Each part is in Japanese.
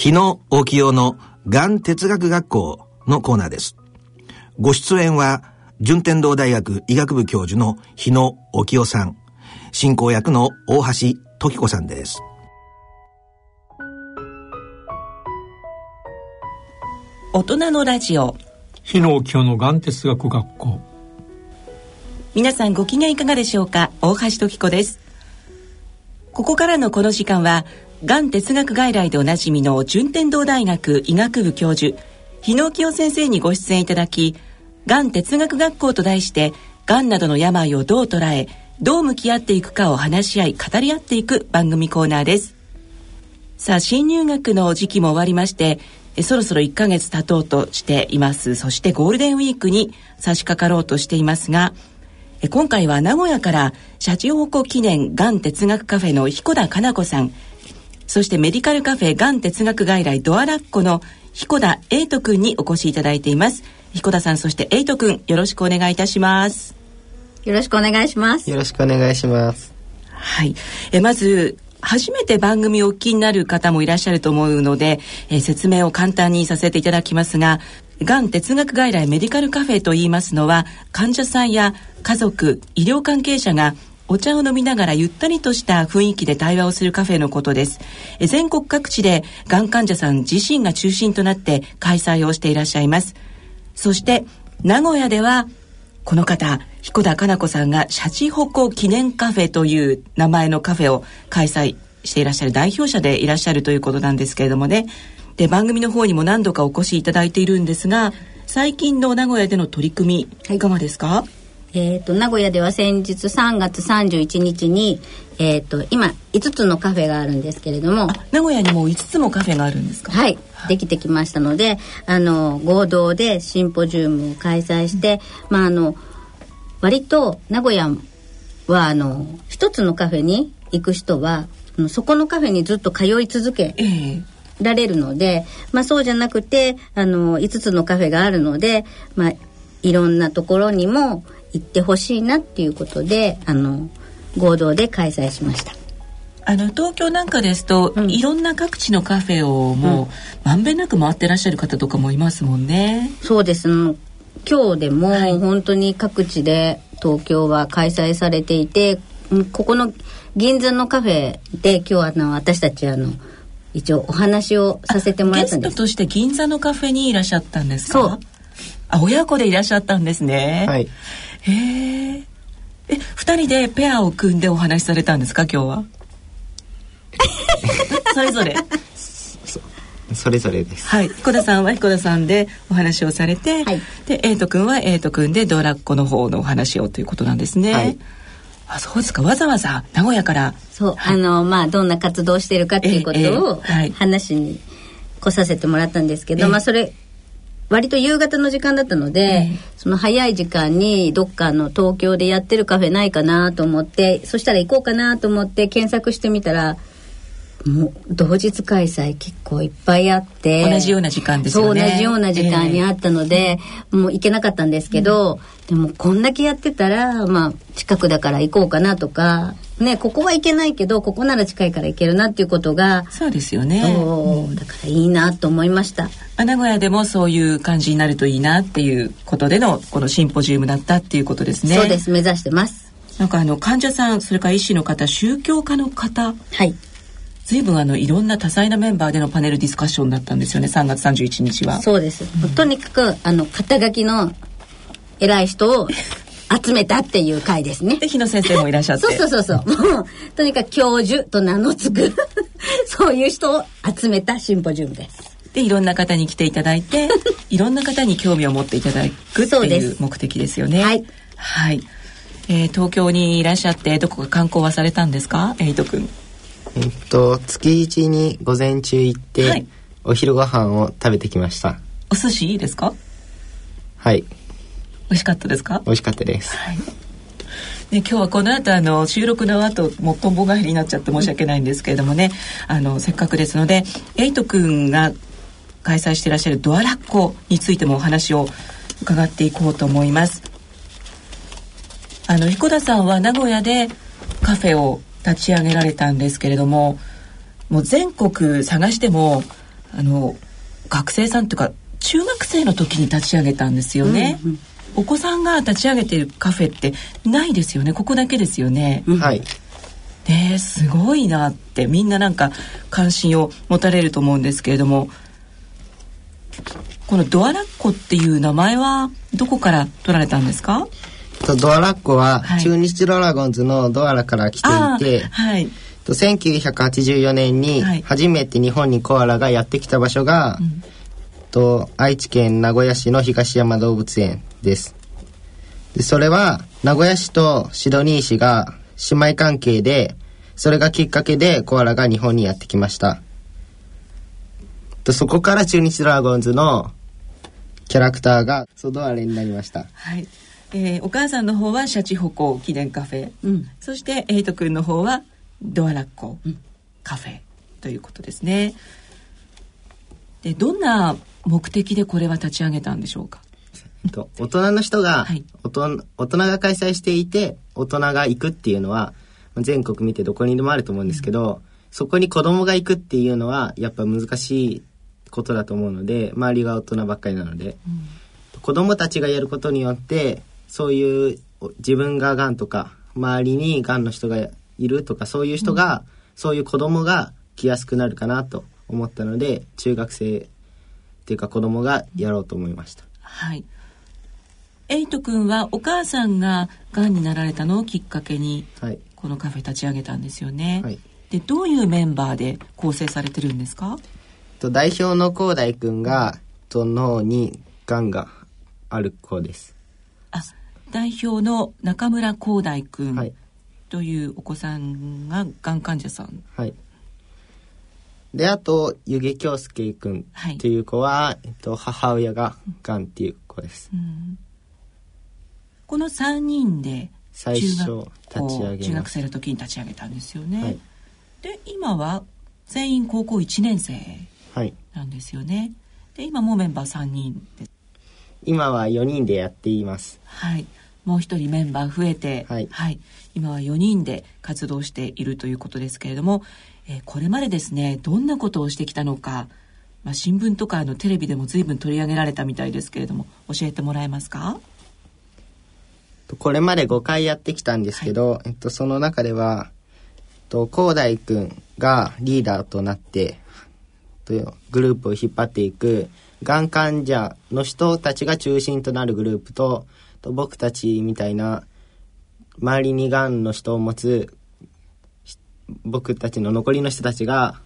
日野沖夫のがん哲学学校のコーナーです。ご出演は、順天堂大学医学部教授の日野沖夫さん、進行役の大橋時子さんです。大人のラジオ。日野沖夫のがん哲学学校。皆さんご機嫌いかがでしょうか？大橋時子です。ここからのこの時間はがん哲学外来でおなじみの順天堂大学医学部教授日野清先生にご出演いただきがん哲学学校と題してがんなどの病をどう捉えどう向き合っていくかを話し合い語り合っていく番組コーナーです。さあ新入学の時期も終わりましてそろそろ1ヶ月経とうとしています。そしてゴールデンウィークに差し掛かろうとしていますが今回は名古屋からシャチホコ記念がん哲学カフェの彦田かな子さんそしてメディカルカフェがん哲学外来ドアラッコの彦田英斗くんにお越しいただいています。彦田さんそして英斗くんよろしくお願いいたします。よろしくお願いします。よろしくお願いします。はい。えまず初めて番組をお聞きになる方もいらっしゃると思うので、えー、説明を簡単にさせていただきますががん哲学外来メディカルカフェといいますのは患者さんや家族医療関係者がお茶を飲みながらゆったりとした雰囲気で対話をするカフェのことです。全国各地でがん患者さん自身が中心となって開催をしていらっしゃいます。そして名古屋ではこの方彦田かな子さんがシャチホコ記念カフェという名前のカフェを開催していらっしゃる代表者でいらっしゃるということなんですけれどもね。で番組の方にも何度かお越しいただいているんですが最近の名古屋での取り組みい。かがですか、はいえーと、名古屋では先日3月31日に、えーと、今5つのカフェがあるんですけれども。名古屋にも5つもカフェがあるんですか？はいできてきましたのであの合同でシンポジウムを開催して、うん、まああの割と名古屋はあの一つのカフェに行く人はそこのカフェにずっと通い続け、えーられるので、まあそうじゃなくて、あの、5つのカフェがあるので、まあ、いろんなところにも行ってほしいなっていうことで、あの、合同で開催しました。あの東京なんかですと、うん、いろんな各地のカフェをもう、うん、まんべんなく回ってらっしゃる方とかもいますもんね。そうです。今日でも本当に各地で東京は開催されていて、ここの銀座のカフェで今日あの私たちあの一応お話をさせてもらったんです。ゲストとして銀座のカフェにいらっしゃったんですか？そう。あ親子でいらっしゃったんですね。はいへええ二人でペアを組んでお話しされたんですか今日は？それぞれ。それぞれです。はい、彦田さんは彦田さんでお話をされて、はい、で、エイト君はエイト君でドラッコの方のお話をということなんですね。はい、あ、そうですか。わざわざ名古屋から。そう、はい、あの、まあ、どんな活動してるかっていうことを話に来させてもらったんですけど、まあ、それ、割と夕方の時間だったので、その早い時間にどっかの東京でやってるカフェないかなと思ってそしたら行こうかなと思って検索してみたらもう同日開催結構いっぱいあって同じような時間ですよね。そう同じような時間にあったので、えー、もう行けなかったんですけど、うん、でもこんだけやってたらまあ近くだから行こうかなとかねここは行けないけどここなら近いから行けるなっていうことがそうですよね、うん、だからいいなと思いました。名古屋でもそういう感じになるといいなっていうことでのこのシンポジウムだったっていうことですね。そうです目指してます。なんかあの患者さんそれから医師の方宗教家の方はい。随分あのいろんな多彩なメンバーでのパネルディスカッションだったんですよね3月31日は。そうです、うん、とにかくあの肩書きの偉い人を集めたっていう回ですね。で日野先生もいらっしゃって。そうそうそうそう。もうとにかく教授と名の付く そういう人を集めたシンポジウムです。でいろんな方に来ていただいて いろんな方に興味を持っていただくっていう目的ですよね。はい、はい。えー、東京にいらっしゃってどこか観光はされたんですか？エイト君。えっと月一に午前中行って、はい、お昼ご飯を食べてきました。お寿司いいですか？はい美味しかったですか？美味しかったです、はい。ね、今日はこの後あの収録の後もっとんぼ返りになっちゃって申し訳ないんですけれどもね。あのせっかくですのでエイト君が開催していらっしゃるドアラッコについてもお話を伺っていこうと思います。あの彦田さんは名古屋でカフェを立ち上げられたんですけれどももう全国探してもあの学生さんというか中学生の時に立ち上げたんですよね、うんうん、お子さんが立ち上げてるカフェってないですよね。ここだけですよね、はい。ねすごいなってみんななんか関心を持たれると思うんですけれども。このドアラッコっていう名前はどこから取られたんですか？ドアラッコは中日ドラゴンズのドアラから来ていて、はい、と1984年に初めて日本にコアラがやってきた場所が、はい、と愛知県名古屋市の東山動物園です。でそれは名古屋市とシドニー市が姉妹関係でそれがきっかけでコアラが日本にやってきました。とそこから中日ドラゴンズのキャラクターがソドアレになりました。はい。えー、お母さんの方はシャチホコ記念カフェ、うん、そしてエイト君の方はドアラッコ、うん、カフェ。ということですね。でどんな目的でこれは立ち上げたんでしょうか？大人の人が、はい、大人大人が開催していて大人が行くっていうのは全国見てどこにでもあると思うんですけど、うん、そこに子供が行くっていうのはやっぱ難しいことだと思うので周りが大人ばっかりなので、うん、子供たちがやることによってそういう自分ががんとか周りにがんの人がいるとかそういう人が、うん、そういう子供が来やすくなるかなと思ったので中学生っていうか子供がやろうと思いました。はいエイト君はお母さんががんになられたのをきっかけに、はい、このカフェ立ち上げたんですよね。はい、でどういうメンバーで構成されてるんですか？と代表の広大君がと脳にがんがある子です。あ代表の中村広大君、はい、というお子さんががん患者さん。はい。で、あと、湯気京介くんっていう子は、はい、えっと、母親ががんっていう子です。うん、この3人で最初中学生の時に立ち上げたんですよね。はい、で、今は全員高校1年生なんですよね。はい、で、今もメンバー3人です。今は4人でやっています。はい。もう一人メンバー増えて、はい、はい、今は4人で活動しているということですけれども、えー、これまでですねどんなことをしてきたのか、まあ、新聞とかのテレビでも随分取り上げられたみたいですけれども教えてもらえますか？これまで5回やってきたんですけど、はい、えっと、その中ではと広大君がリーダーとなってとグループを引っ張っていくがん患者の人たちが中心となるグループとと僕たちみたいな周りにがんの人を持つ僕たちの残りの人たちが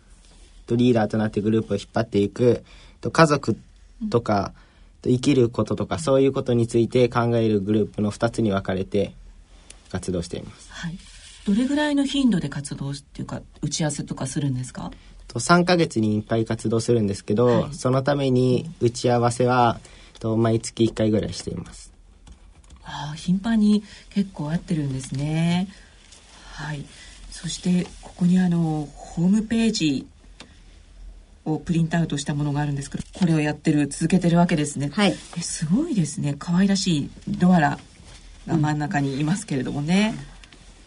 とリーダーとなってグループを引っ張っていくと家族とか、と生きることとかそういうことについて考えるグループの2つに分かれて活動しています。はい、どれぐらいの頻度で活動っていうか打ち合わせとかするんですか？と3ヶ月に1回活動するんですけど、はい、そのために打ち合わせはと毎月1回ぐらいしています。ああ頻繁に結構合ってるんですね。はい。そしてここにあのホームページをプリントアウトしたものがあるんですけどこれをやってる続けてるわけですね、はい、えすごいですね。可愛らしいドアラが真ん中にいますけれどもね、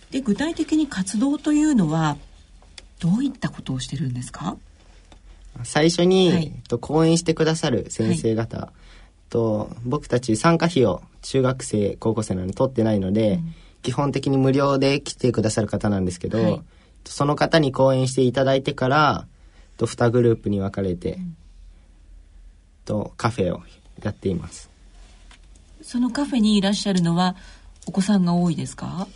うん、で具体的に活動というのはどういったことをしてるんですか？最初に、はい、と講演してくださる先生方、はい。と僕たち参加費を中学生高校生なのに取ってないので、うん、基本的に無料で来てくださる方なんですけど、はい、その方に講演していただいてからと2グループに分かれて、うん、とカフェをやっています。そのカフェにいらっしゃるのはお子さんが多いですか？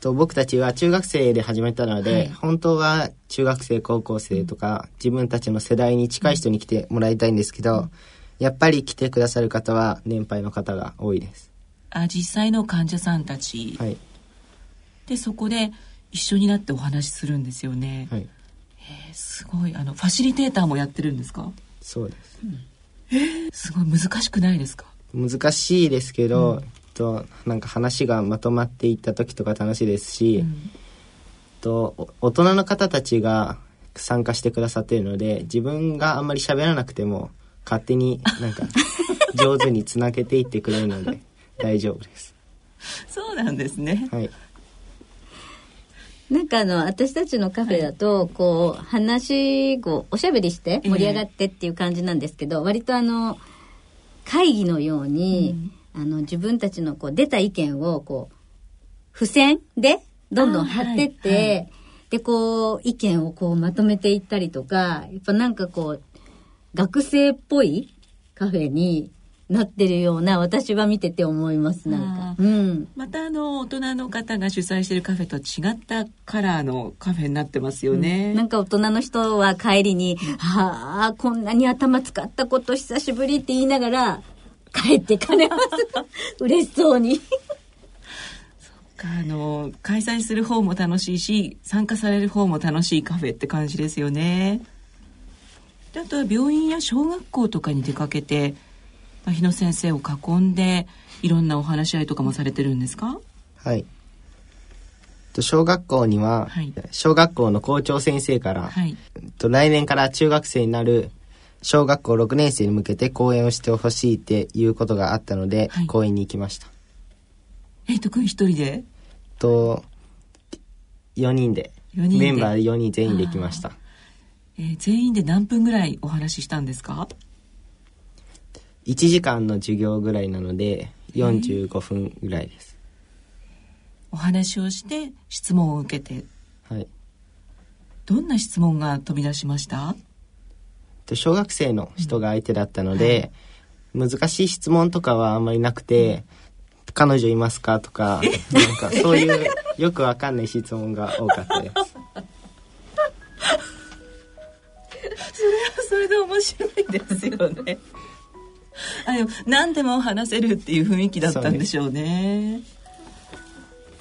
と僕たちは中学生で始めたので、はい、本当は中学生高校生とか自分たちの世代に近い人に来てもらいたいんですけど、うん。やっぱり来てくださる方は年配の方が多いです。あ実際の患者さんたち、はい、でそこで一緒になってお話しするんですよね。はい、えー、すごい。あのファシリテーターもやってるんですか？そうです、うん、えー、すごい難しくないですか？難しいですけど、うん、となんか話がまとまっていった時とか楽しいですし、うん、と大人の方たちが参加してくださっているので自分があんまり喋らなくても勝手になんか 上手につなげていってくれるので大丈夫です。そうなんですね。はい。なんかあの私たちのカフェだと、こう話こうおしゃべりして盛り上がってっていう感じなんですけど、割とあの会議のように、あの自分たちのこう出た意見をこう付箋でどんどん貼ってって、はい。はい。でこう意見をこうまとめていったりとかやっぱなんかこう学生っぽいカフェになってるような私は見てて思いますなんあか。うんまたあの大人の方が主催しているカフェと違ったカラーのカフェになってますよね。なんか大人の人は帰りに「はあこんなに頭使ったこと久しぶり」って言いながら帰ってかれます 嬉しそうにあの開催する方も楽しいし参加される方も楽しいカフェって感じですよね。であとは病院や小学校とかに出かけて、まあ、日野先生を囲んでいろんなお話し合いとかもされてるんですか？はい。と小学校には、はい小学校の校長先生から、はい。と来年から中学生になる小学校6年生に向けて講演をしてほしいっていうことがあったので、はい講演に行きました。エイト君一人で？と4人で四人でメンバー4人全員で行きました。えー全員で何分ぐらいお話ししたんですか？1時間の授業ぐらいなので45分ぐらいです。お話をして質問を受けて。はい。どんな質問が飛び出しました？と小学生の人が相手だったので、難しい質問とかはあんまりなくて、彼女いますか？とか、なんか そういうよくわかんない質問が多かったです。それで面白いですよねあの何でも話せるっていう雰囲気だったんでしょうね。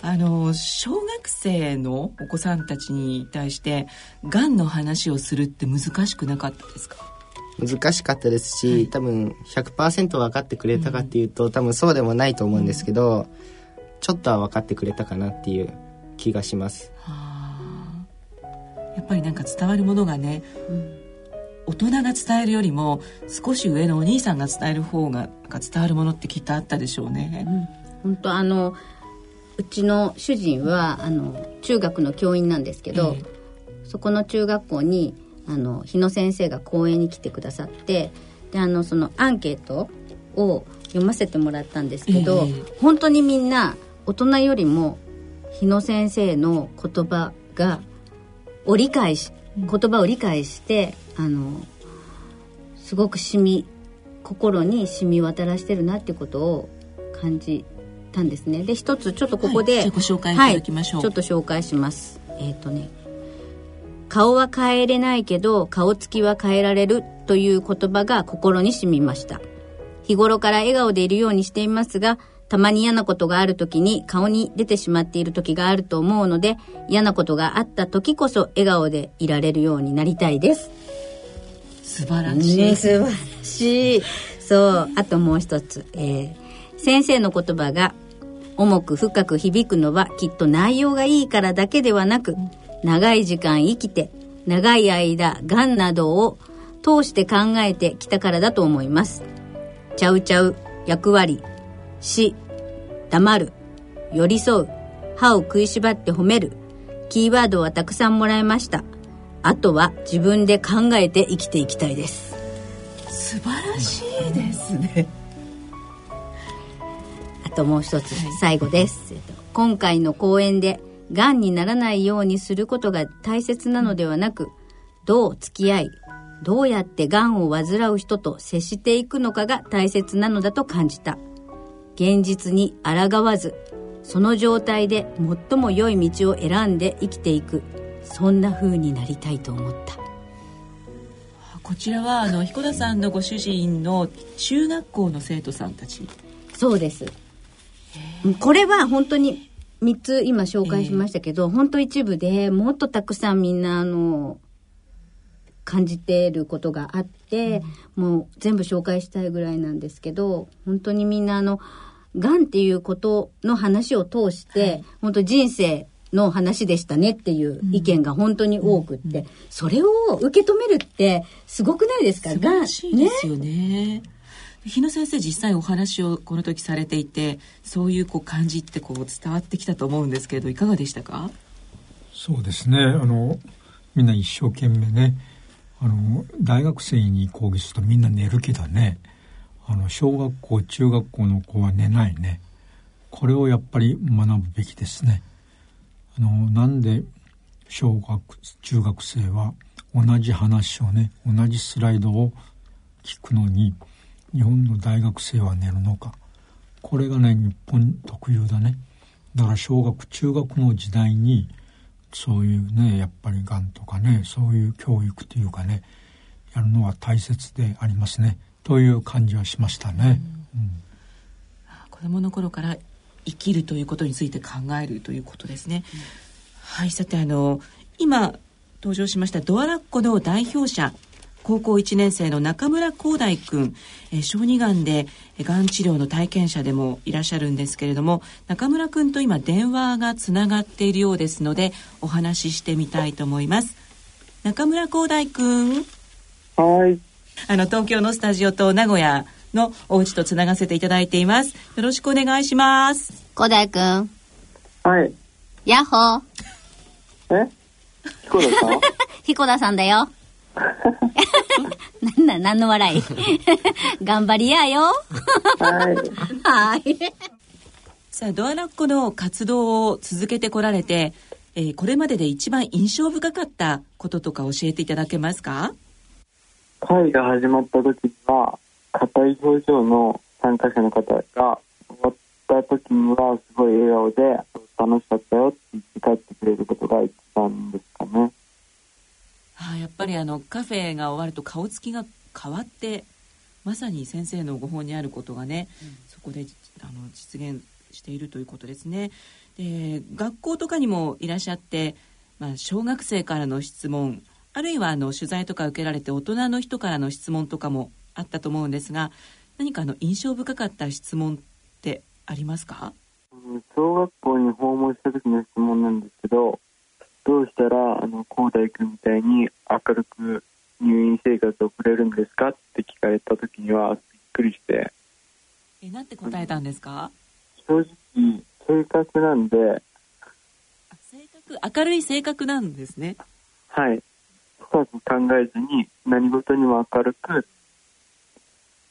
あの小学生のお子さんたちに対してがんの話をするって難しくなかったですか？難しかったですし、多分100%分かってくれたかっていうと、多分そうでもないと思うんですけど、ちょっとは分かってくれたかなっていう気がします。はあやっぱりなんか伝わるものがね、大人が伝えるよりも少し上のお兄さんが伝える方が伝わるものってきっとあったでしょうね、本当あのうちの主人はあの中学の教員なんですけど、えそこの中学校にあの日野先生が講演に来てくださってであのそのアンケートを読ませてもらったんですけど、ええ。本当にみんな大人よりも日野先生の言葉がを理解し言葉を理解してあのすごく染み心に染み渡らしてるなっていうことを感じたんですね。で一つちょっとここで、はいご紹介いただきましょう。はいちょっと紹介します。えっ、とね顔は変えれないけど顔つきは変えられるという言葉が心に染みました。日頃から笑顔でいるようにしていますがたまに嫌なことがある時に顔に出てしまっている時があると思うので嫌なことがあった時こそ笑顔でいられるようになりたいです素晴らしい、ね、素晴らしい。そう。あともう一つ。えー先生の言葉が重く深く響くのはきっと内容がいいからだけではなく、長い時間生きて、長い間、がんなどを通して考えてきたからだと思います。ちゃうちゃう、役割、死、黙る、寄り添う、歯を食いしばって褒める、キーワードはたくさんもらいました。あとは自分で考えて生きていきたいです。素晴らしいですね あともう一つ、最後です。えっと今回の講演で、がんにならないようにすることが大切なのではなく、どう付き合い、どうやってがんを患う人と接していくのかが大切なのだと感じた。現実に抗わず、その状態で最も良い道を選んで生きていく、そんな風になりたいと思った。こちらはあの彦田さんのご主人の中学校の生徒さんたちそうです。これは本当に3つ今紹介しましたけど、本当一部でもっとたくさんみんなあの感じていることがあって、もう全部紹介したいぐらいなんですけど本当にみんなあのがんっていうことの話を通して、はい。本当人生の話でしたねっていう意見が本当に多くって、それを受け止めるってすごくないですか？素晴らしいですよね。日野先生実際お話をこの時されていてそういうこう感じってこう伝わってきたと思うんですけれどいかがでしたか？そうですね。あのみんな一生懸命ねあの大学生に講義するとみんな寝るけどね。あの小学校中学校の子は寝ないね。これをやっぱり学ぶべきですね。あのなんで小学中学生は同じ話をね同じスライドを聞くのに日本の大学生は寝るのか。これがね日本特有だね。だから小学中学の時代にそういうねやっぱりがんとかねそういう教育というかねやるのは大切でありますねという感じはしましたね。うん、子供の頃から生きるということについて考えるということですね。うん、はいさてあの今登場しましたドアラッコの代表者高校1年生の中村光大君、えー、小児がんでがん治療の体験者でもいらっしゃるんですけれども中村君と今電話がつながっているようですのでお話ししてみたいと思います。中村光大君。はい。あの東京のスタジオと名古屋のお家とつながせていただいています。よろしくお願いします。光大君。はい。ヤッホー。え？彦田さん？彦田さんだよなんだ、何の笑い？頑張りやよ。はい。はい。さあ、ドアラッコの活動を続けてこられて、えー、これまでで一番印象深かったこととか教えていただけますか？会が始まった時には、硬い表情の参加者の方が、終わった時にはすごい笑顔で、楽しかったよって言って帰ってくれることが一番ですかね。あやっぱりあのカフェが終わると顔つきが変わってまさに先生のご本にあることがね、うん、そこであの実現しているということですね。で学校とかにもいらっしゃって、まあ、小学生からの質問あるいはあの取材とか受けられて大人の人からの質問とかもあったと思うんですが何かあの印象深かった質問ってありますか？小学校に訪問した時の質問なんですけどどうしたらあの広大君みたいに明るく入院生活を送れるんですかって聞かれた時にはびっくりして。えなんて答えたんですか？正直性格なんで。性格明るい性格なんですね。はい。深く考えずに何事にも明るく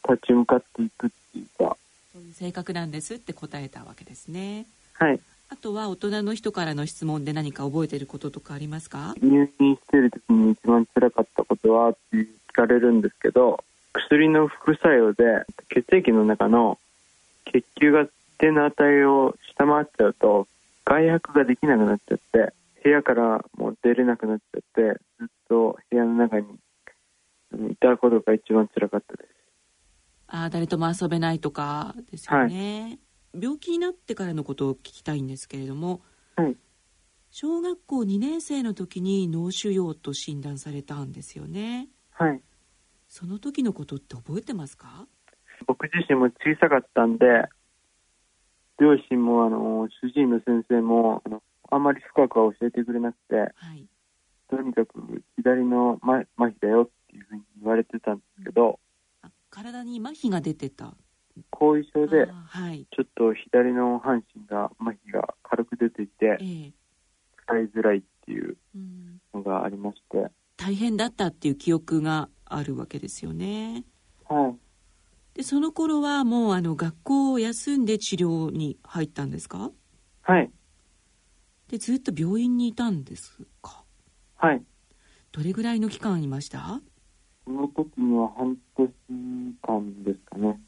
立ち向かっていくっていうか。そういう性格なんですって答えたわけですね。はいあとは大人の人からの質問で何か覚えてることとかありますか？入院してる時に一番辛かったことはって聞かれるんですけど薬の副作用で血液の中の血球が一定の値を下回っちゃうと外泊ができなくなっちゃって部屋からもう出れなくなっちゃってずっと部屋の中にいたことが一番辛かったです。ああ誰とも遊べないとかですよね、はい病気になってからのことを聞きたいんですけれども、はい、小学校2年生の時に脳腫瘍と診断されたんですよね。はい。その時のことって覚えてますか？僕自身も小さかったんで両親もあの主治医の先生もあのあんまり深くは教えてくれなくて、はい、とにかく左の麻痺だよっていうふうに言われてたんですけど、体に麻痺が出てた？後遺症で、はい、ちょっと左の半身が麻痺が軽く出ていて、えー、使いづらいっていうのがありまして、うん、大変だったっていう記憶があるわけですよね。はい、でその頃はもうあの学校を休んで治療に入ったんですか？はい。でずっと病院にいたんですか？はい。どれぐらいの期間いました？その時には半年間ですかね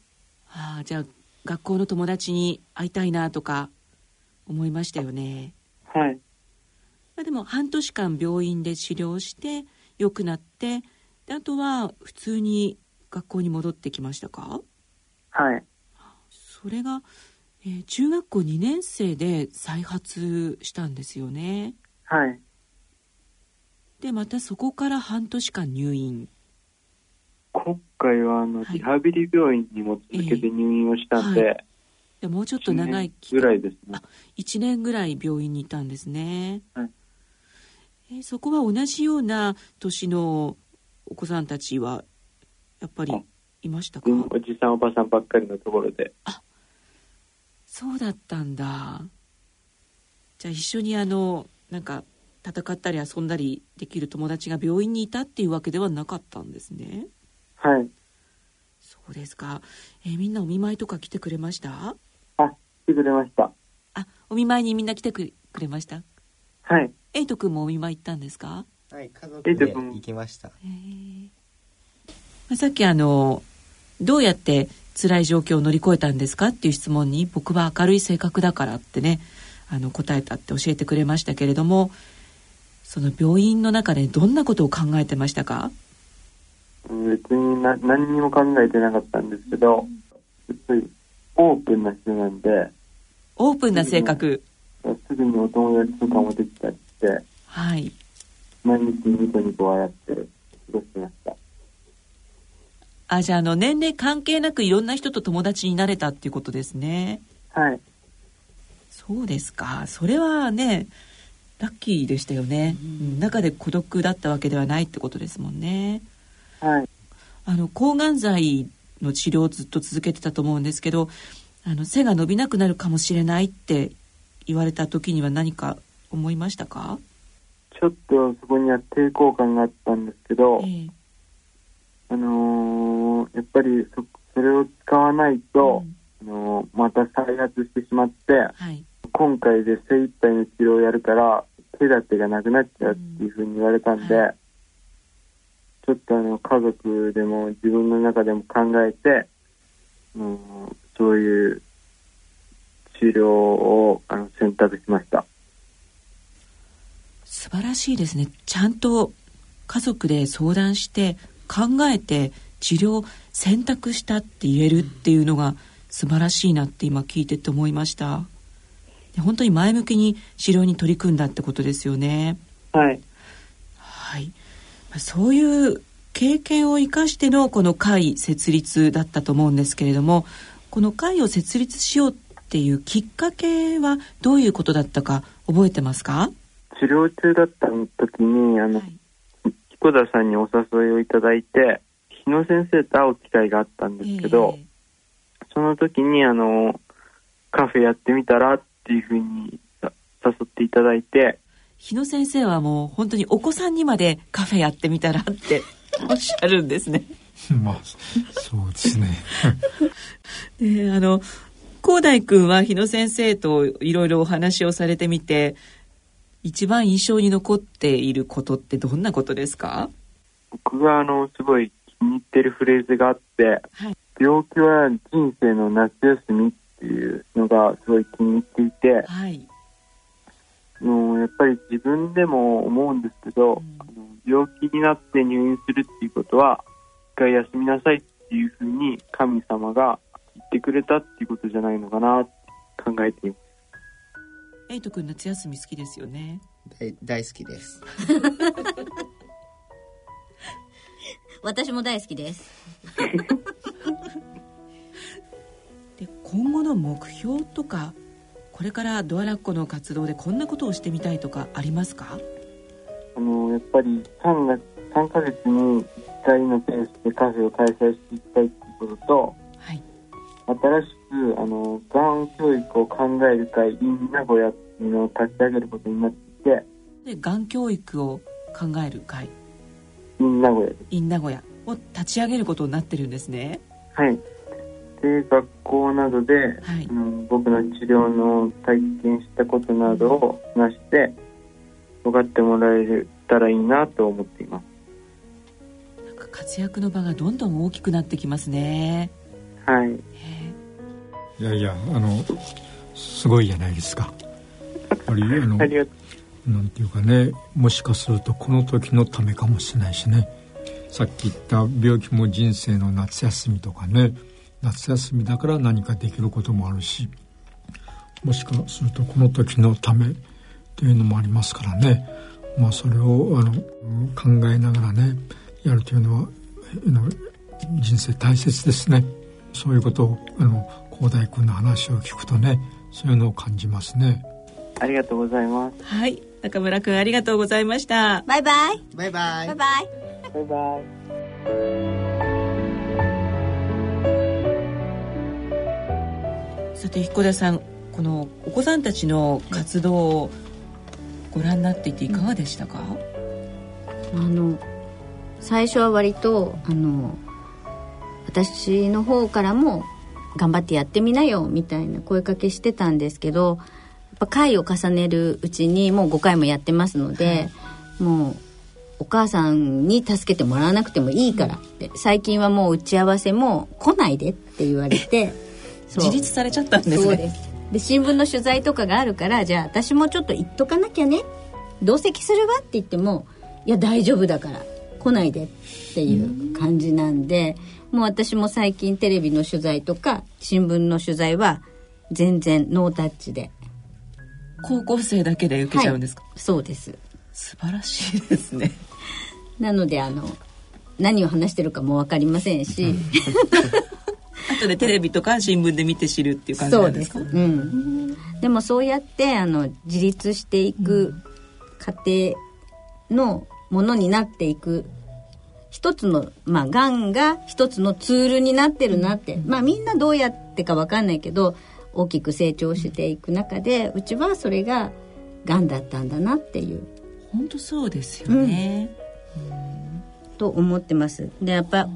ああじゃあ学校の友達に会いたいなとか思いましたよね。はい。まあでも半年間病院で治療して良くなってであとは普通に学校に戻ってきましたか？はい。それが、えー、中学校2年生で再発したんですよね。はい。でまたそこから半年間入院。今回はあの、リハビリ病院にも続けて入院をしたんで、はい。でもうちょっと長い期間ぐらいですね。1年ぐらい病院にいたんですね、はい、えそこは同じような年のお子さんたちはやっぱりいましたか？おじさんおばさんばっかりのところで。あそうだったんだ。じゃあ一緒にあのなんか戦ったり遊んだりできる友達が病院にいたっていうわけではなかったんですねはい。そうですか、えーみんなお見舞いとか来てくれました？あ、来てくれました。あお見舞いにみんな来てくれました？はい。エイト君もお見舞い行ったんですか？はい、家族で行きました。まあさっきあのどうやって辛い状況を乗り越えたんですか？っていう質問に僕は明るい性格だからってねあの答えたって教えてくれましたけれどもその病院の中でどんなことを考えてましたか？別にな何にも考えてなかったんですけど、やっぱりオープンな人なんで、オープンな性格、すぐにお友達とかもできたりして、はい。毎日ニコニコ笑って過ごしてました。あじゃああの年齢関係なくいろんな人と友達になれたっていうことですね。はい。そうですか。それはねラッキーでしたよね、うん。中で孤独だったわけではないってことですもんねはい。あの抗がん剤の治療をずっと続けてたと思うんですけどあの背が伸びなくなるかもしれないって言われた時には何か思いましたか、ちょっとそこには抵抗感があったんですけど、ええ。あのーやっぱりそそれを使わないと、あのーまた再発してしまって、はい。今回で精一杯の治療をやるから、手立てがなくなっちゃうっていうふうに言われたんで、うんはちょっとあの、家族でも自分の中でも考えて、うん、そういう治療をあの選択しました。素晴らしいですねちゃんと家族で相談して考えて治療を選択したって言えるっていうのが素晴らしいなって今聞いてて思いましたで本当に前向きに治療に取り組んだってことですよねはい。はい、まあそういう経験を生かしてのこの会設立だったと思うんですけれどもこの会を設立しようっていうきっかけはどういうことだったか覚えてますか、治療中だった時に、あの、はい。彦田さんにお誘いをいただいて、日野先生と会う機会があったんですけど、えその時に、あの、カフェやってみたらっていうふうにさ誘っていただいて、日野先生はもう本当にお子さんにまでカフェやってみたらって おっしゃるんですね。まあそうですね。であの広大君は日野先生といろいろお話をされてみて一番印象に残っていることってどんなことですか？僕があの、すごい気に入ってるフレーズがあって、はい。病気は人生の夏休みっていうのがすごい気に入っていて、はい、もうやっぱり自分でも思うんですけど、んあの病気になって入院するっていうことは、一回休みなさいっていうふうに神様が言ってくれたっていうことじゃないのかなって考えています。エイト君夏休み好きですよね大大好きです。私も大好きです。で今後の目標とかこれからドアラッコの活動でこんなことをしてみたいとかありますか？あの、やっぱり3月、3ヶ月に1回のペースでカフェを開催していきたいっていうことと、はい。新しく、あの、がん教育を考える会 in 名古屋っていうのを立ち上げることになっていて、でがん教育を考える会。in 名古屋 in 名古屋を立ち上げることになってるんですね。はい。で、学校などで、はい。あの僕の治療の体験したことなどを話して、分かってもらえたらいいなと思っています。なんか活躍の場がどんどん大きくなってきますね。はい。へいやいやあのすごいじゃないですか。やっぱりあの ありがとなんていうかねもしかするとこの時のためかもしれないしね。さっき言った病気も人生の夏休みとかね夏休みだから何かできることもあるしもしかするとこの時のためというのもありますからねまあそれをあの考えながらねやるというのはあの人生大切ですねそういうことをあの広大君の話を聞くとねそういうのを感じますね。う。ありがとうございます。えはい中村君ありがとうございましたバイバイ。バイバイ。バイバイ。バイバイ。さて彦田さんこのお子さんたちの活動をご覧になっていていかがでしたか、あの最初は割とあの私の方からも頑張ってやってみなよみたいな声かけしてたんですけどやっぱ回を重ねるうちにもう5回もやってますので、もうお母さんに助けてもらわなくてもいいからって最近はもう打ち合わせも来ないでって言われて自立されちゃったんですね。で新聞の取材とかがあるからじゃあ私もちょっと言っとかなきゃね。同席するわって言ってもいや大丈夫だから来ないでっていう感じなんで、もう私も最近テレビの取材とか新聞の取材は全然ノータッチで。高校生だけで受けちゃうんですか、はい、そうです。素晴らしいですね。なのであの何を話してるかも分かりませんし、後でテレビとか新聞で見て知るっていう感じなんですか？そうです、うん、でもそうやってあの自立していく過程のものになっていく一つのまあがんが一つのツールになってるなって、まあみんなどうやってか分かんないけど大きく成長していく中でうちはそれががんだったんだなっていう。本当そうですよね、と思ってます。でやっぱ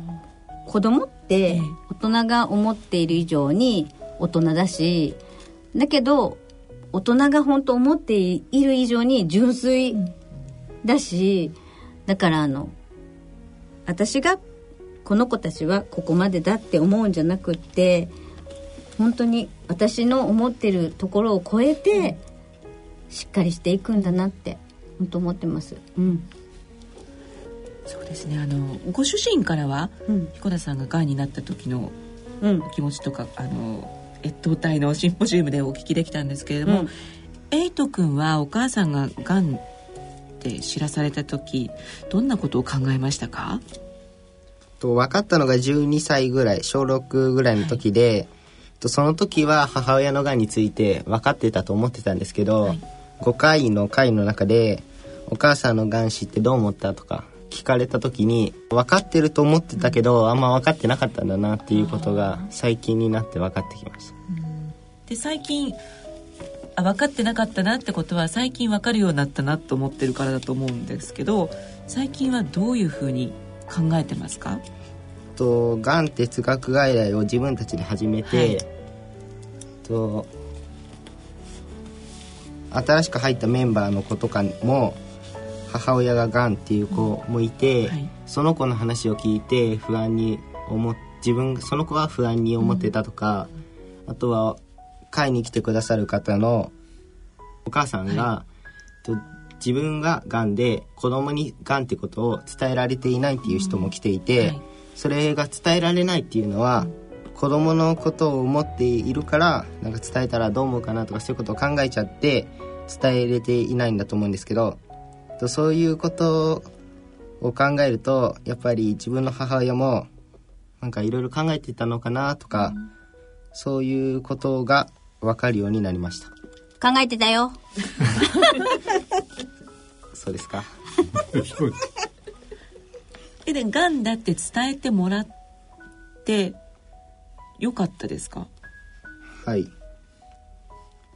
子供って大人が思っている以上に大人だしだけど大人が本当思っている以上に純粋だしだからあの私がこの子たちはここまでだって思うんじゃなくって本当に私の思ってるところを超えてしっかりしていくんだなって本当思ってます。うんそうですね。あのご主人からは、うん。彦田さんががんになった時の気持ちとかあの越冬隊のシンポジウムでお聞きできたんですけれども、うん。エイト君はお母さんががんって知らされた時どんなことを考えましたか？と分かったのが12歳ぐらい小6ぐらいの時で、とその時は母親のがんについて分かってたと思ってたんですけど、はい。5回の回の中で「お母さんのがん知ってどう思った?」とか聞かれた時に分かってると思ってたけど、あんま分かってなかったんだなっていうことが最近になって分かってきました。で最近あ分かってなかったなってことは最近分かるようになったなと思ってるからだと思うんですけど最近はどういうふうに考えてますか？とがん哲学外来を自分たちで始めて、はい。と新しく入ったメンバーの子とかも母親ががんっていう子もいて、はい。その子の話を聞いて不安に思っ自分その子は不安に思ってたとか、あとは会に来てくださる方のお母さんが、と自分ががんで子供にがんってことを伝えられていないっていう人も来ていて、はい。それが伝えられないっていうのは、子供のことを思っているからなんか伝えたらどう思うかなとかそういうことを考えちゃって伝えれていないんだと思うんですけどとそういうことを考えるとやっぱり自分の母親もなんかいろいろ考えてたのかなとか、そういうことが分かるようになりました。考えてたよ。そうですか？そうですえでがんだって伝えてもらってよかったですか？はい。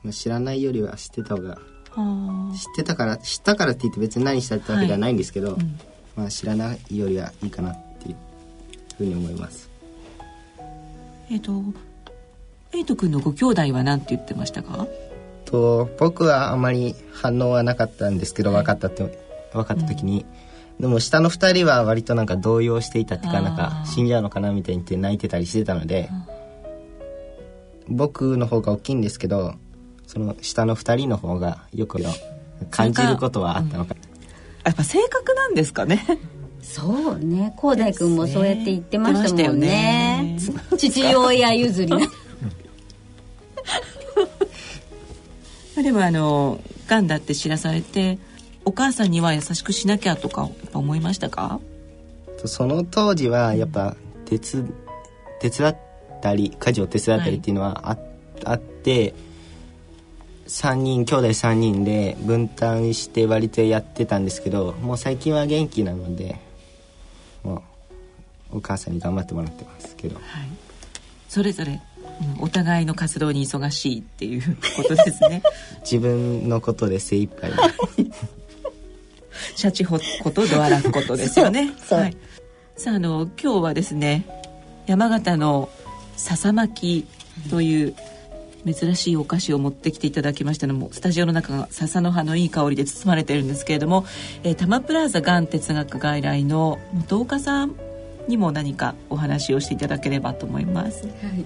まあ知らないよりは知ってた方がは知ってたから知ったからって言って別に何したってわけではないんですけど、うんまあ知らないよりはいいかなっていうふうに思います。えっ、とエイト君のご兄弟は何て言ってましたか？と僕はあまり反応はなかったんですけど分かったって分かった時に、でも下の2人は割となんか動揺していたっていうかなんか死んじゃうのかなみたいに言って泣いてたりしてたので僕の方が大きいんですけどその下の2人の方がよく感じることはあったのか。やっぱ性格なんですかね。そうね。広大君もそうやって言ってましたもんね。言ってま父親譲り なでもあのがんだって知らされてお母さんには優しくしなきゃとかやっぱ思いましたか？その当時はやっぱ手つ手伝ったり家事を手伝ったりっていうのはあ,、あって3人兄弟3人で分担して割とやってたんですけどもう最近は元気なのでもうお母さんに頑張ってもらってますけど。はい。それぞれお互いの活動に忙しいっていうことですね。自分のことで精一杯。シャチホコとドアラッコとですよね。はい、さああの今日はですね山形の笹巻という珍しいお菓子を持ってきていただきましたのもスタジオの中が笹の葉のいい香りで包まれてるんですけれども、えー、多摩プラザがん哲学外来の本岡さんにも何かお話をしていただければと思います。はい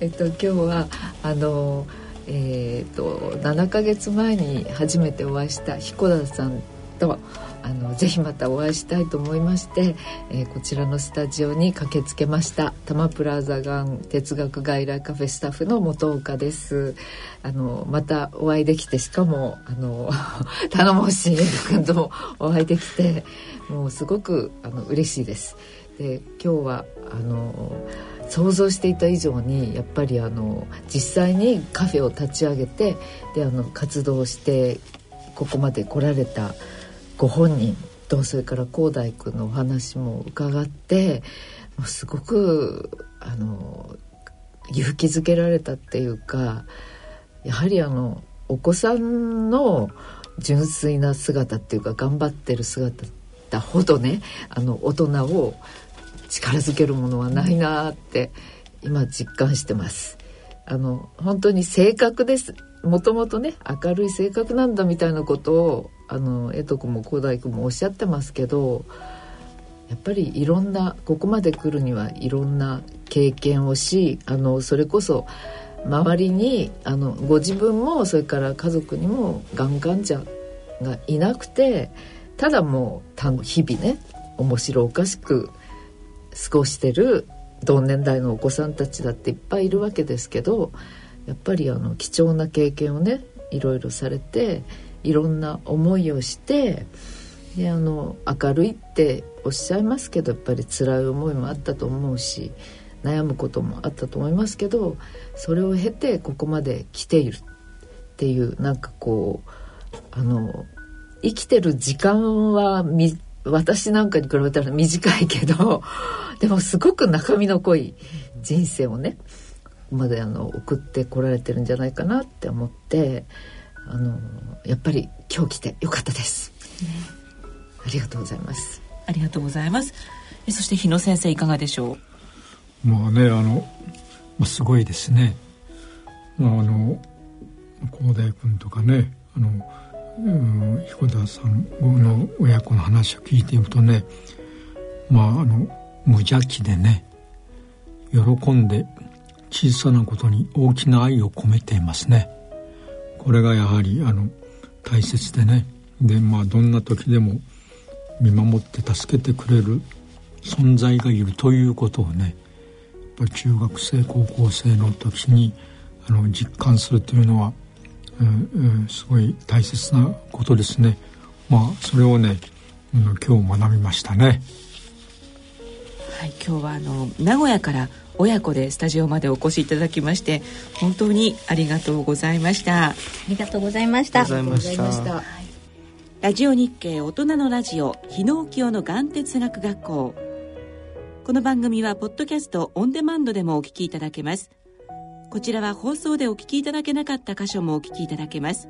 えっと、今日はあの、えー、っと7か月前に初めてお会いした彦田さんとあのぜひまたお会いしたいと思いまして、えー、こちらのスタジオに駆けつけました多摩プラザガン哲学外来カフェスタッフの本岡です。あのまたお会いできてしかもあの 頼もしい君ともお会いできてもうすごくあの嬉しいです。で今日はあの想像していた以上にやっぱりあの実際にカフェを立ち上げてであの活動してここまで来られたご本人とそれから広大君のお話も伺ってもうすごくあの勇気づけられたっていうかやはりあのお子さんの純粋な姿っていうか頑張ってる姿だほどねあの大人を力づけるものはないなって今実感してます。あの本当に性格ですもともとね明るい性格なんだみたいなことをあの江戸君も広大君もおっしゃってますけどやっぱりいろんなここまで来るにはいろんな経験をしあのそれこそ周りにあのご自分もそれから家族にもがん患者がいなくてただもう日々ね面白おかしく過ごしてる同年代のお子さんたちだっていっぱいいるわけですけどやっぱりあの貴重な経験をねいろいろされていろんな思いをしてであの明るいっておっしゃいますけどやっぱり辛い思いもあったと思うし悩むこともあったと思いますけどそれを経てここまで来ているっていうなんかこうあの生きてる時間は私なんかに比べたら短いけどでもすごく中身の濃い人生をねまであの送ってこられてるんじゃないかなって思ってあのやっぱり今日来てよかったです、ね、ありがとうございます。ありがとうございます。そして日野先生いかがでしょう？まあねあの、まあ、すごいですね。まああの広大君とかねあの、うん、彦田さんの親子の話を聞いているとねまああの無邪気でね喜んで小さなことに大きな愛を込めていますねこれがやはりあの大切でねでまあどんな時でも見守って助けてくれる存在がいるということをねやっぱり中学生高校生の時にあの実感するというのは、えー、すごい大切なことですね。まあそれをね、うん、今日学びましたね。はい、今日はあの名古屋から親子でスタジオまでお越しいただきまして本当にありがとうございました。ありがとうございました。ありがとうございました。ラジオ日経大人のラジオ日野清の眼哲学学校。この番組はポッドキャストオンデマンドでもお聞きいただけます。こちらは放送でお聞きいただけなかった箇所もお聞きいただけます。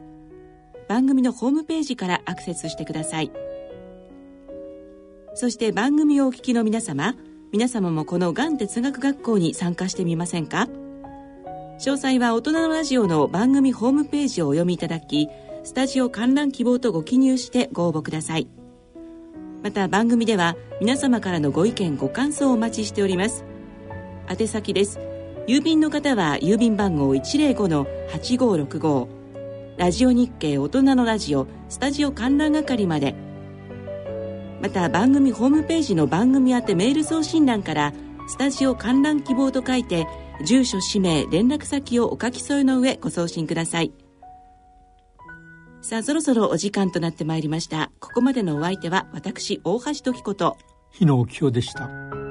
番組のホームページからアクセスしてください。そして番組をお聞きの皆様皆様もこのがん哲学学校に参加してみませんか？詳細は大人のラジオの番組ホームページをお読みいただきスタジオ観覧希望とご記入してご応募ください。また番組では皆様からのご意見ご感想をお待ちしております。宛先です。郵便の方は郵便番号105-8565ラジオ日経大人のラジオスタジオ観覧係まで。また番組ホームページの番組宛てメール送信欄からスタジオ観覧希望と書いて住所氏名連絡先をお書き添えの上ご送信ください。さあそろそろお時間となってまいりました。ここまでのお相手は私大橋時子と日野清でした。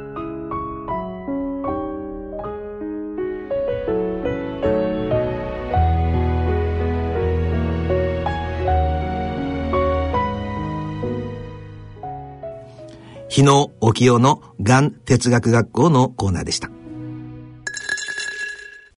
日野沖夫のがん哲学学校のコーナーでした。